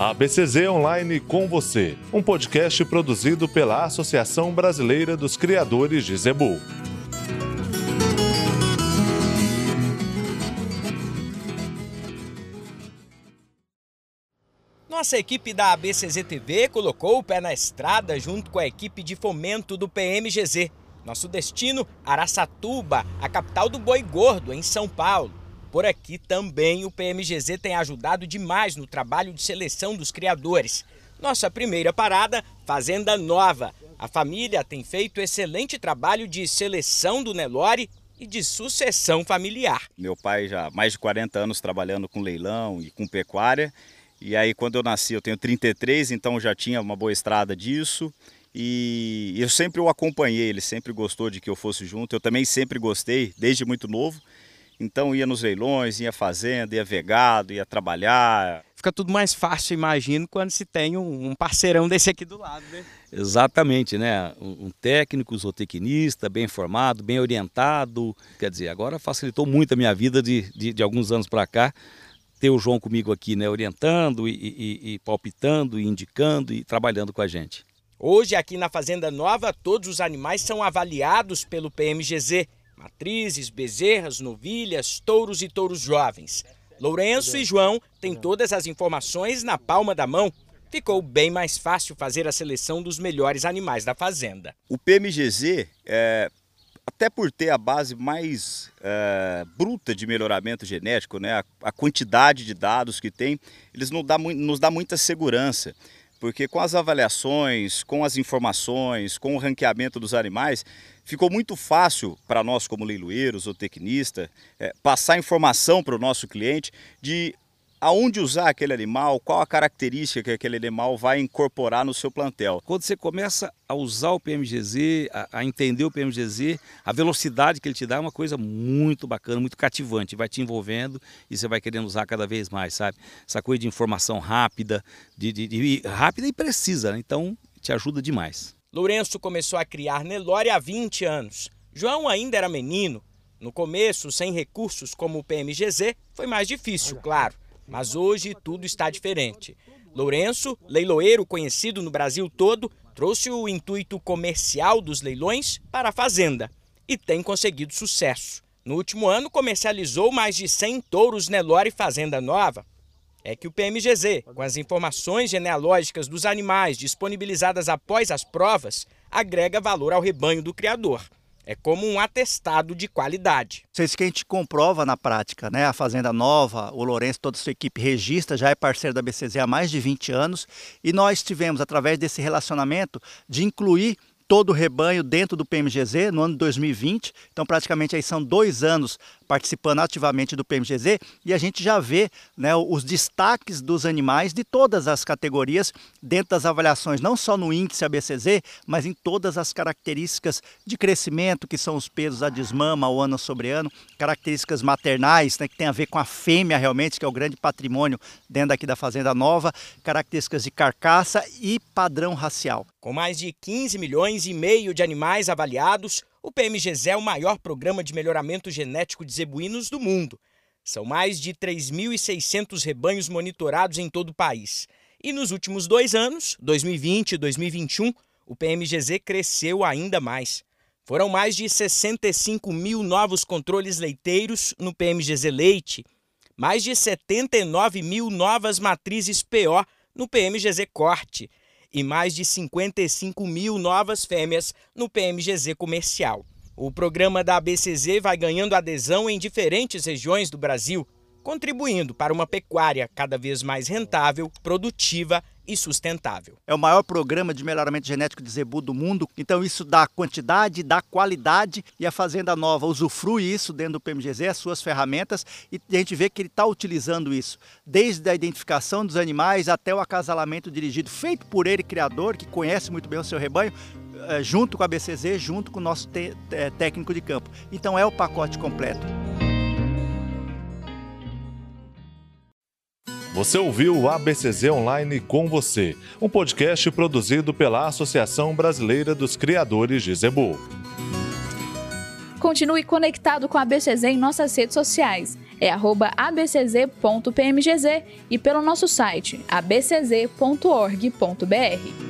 A BCZ Online com você, um podcast produzido pela Associação Brasileira dos Criadores de Zebu. Nossa equipe da ABCZ TV colocou o pé na estrada junto com a equipe de fomento do PMGZ. Nosso destino, Araçatuba, a capital do boi gordo, em São Paulo. Por aqui também o PMGZ tem ajudado demais no trabalho de seleção dos criadores. Nossa primeira parada, Fazenda Nova. A família tem feito excelente trabalho de seleção do Nelore e de sucessão familiar. Meu pai já há mais de 40 anos trabalhando com leilão e com pecuária. E aí quando eu nasci, eu tenho 33, então já tinha uma boa estrada disso. E eu sempre o acompanhei, ele sempre gostou de que eu fosse junto. Eu também sempre gostei, desde muito novo. Então ia nos leilões, ia fazenda, ia vegado, ia trabalhar. Fica tudo mais fácil, imagino, quando se tem um parceirão desse aqui do lado, né? Exatamente, né? Um técnico, zootecnista, bem formado, bem orientado. Quer dizer, agora facilitou muito a minha vida de, de, de alguns anos para cá. Ter o João comigo aqui, né? Orientando e, e, e palpitando, e indicando e trabalhando com a gente. Hoje, aqui na Fazenda Nova, todos os animais são avaliados pelo PMGZ matrizes, bezerras, novilhas, touros e touros jovens. Lourenço e João têm todas as informações na palma da mão. Ficou bem mais fácil fazer a seleção dos melhores animais da fazenda. O PMGZ, é, até por ter a base mais é, bruta de melhoramento genético, né, a, a, quantidade de dados que tem, eles nos dá, nos dá muita segurança porque com as avaliações, com as informações, com o ranqueamento dos animais, ficou muito fácil para nós como leiloeiros ou tecnista é, passar informação para o nosso cliente de aonde usar aquele animal, qual a característica que aquele animal vai incorporar no seu plantel. Quando você começa a usar o PMGZ, a, a, entender o PMGZ, a velocidade que ele te dá é uma coisa muito bacana, muito cativante, vai te envolvendo e você vai querendo usar cada vez mais, sabe? Essa coisa de informação rápida, de, de, de rápida e precisa, né? então te ajuda demais. Lourenço começou a criar Nelore há 20 anos. João ainda era menino. No começo, sem recursos como o PMGZ, foi mais difícil, claro mas hoje tudo está diferente. Lourenço, leiloeiro conhecido no Brasil todo, trouxe o intuito comercial dos leilões para a fazenda e tem conseguido sucesso. No último ano, comercializou mais de 100 touros Nelore Fazenda Nova. É que o PMGZ, com as informações genealógicas dos animais disponibilizadas após as provas, agrega valor ao rebanho do criador. É como um atestado de qualidade. Isso que a gente comprova na prática, né? A Fazenda Nova, o Lourenço, toda a sua equipe registra, já é parceiro da BCZ há mais de 20 anos e nós tivemos, através desse relacionamento, de incluir todo o rebanho dentro do PMGZ no ano de 2020. Então, praticamente aí são dois anos participando ativamente do PMGZ e a gente já vê né, os destaques dos animais de todas as categorias dentro das avaliações, não só no índice ABCZ, mas em todas as características de crescimento, que são os pesos a desmama, o ano sobre ano, características maternais, né, que tem a ver com a fêmea realmente, que é o grande patrimônio dentro aqui da Fazenda Nova, características de carcaça e padrão racial. Com mais de 15 milhões e meio de animais avaliados, o PMGZ é o maior programa de melhoramento genético de zebuínos do mundo. São mais de 3.600 rebanhos monitorados em todo o país. E nos últimos dois anos, 2020 e 2021, o PMGZ cresceu ainda mais. Foram mais de 65 mil novos controles leiteiros no PMGZ Leite, mais de 79 mil novas matrizes PO no PMGZ Corte e mais de 55 mil novas fêmeas no PMGZ comercial. O programa da ABCZ vai ganhando adesão em diferentes regiões do Brasil, contribuindo para uma pecuária cada vez mais rentável, produtiva e sustentável. É o maior programa de melhoramento genético de zebu do mundo, então isso dá quantidade, dá qualidade e a Fazenda Nova usufrui isso dentro do PMGZ, as suas ferramentas, e a gente vê que ele está utilizando isso, desde a identificação dos animais até o acasalamento dirigido, feito por ele, criador, que conhece muito bem o seu rebanho, eh, junto com a BCZ, junto com o nosso técnico de campo. Então é o pacote completo. Você ouviu o ABCZ Online com você, um podcast produzido pela Associação Brasileira dos Criadores de Zebu. Continue conectado com a ABCZ em nossas redes sociais. é abcz.pmgz e pelo nosso site abcz.org.br.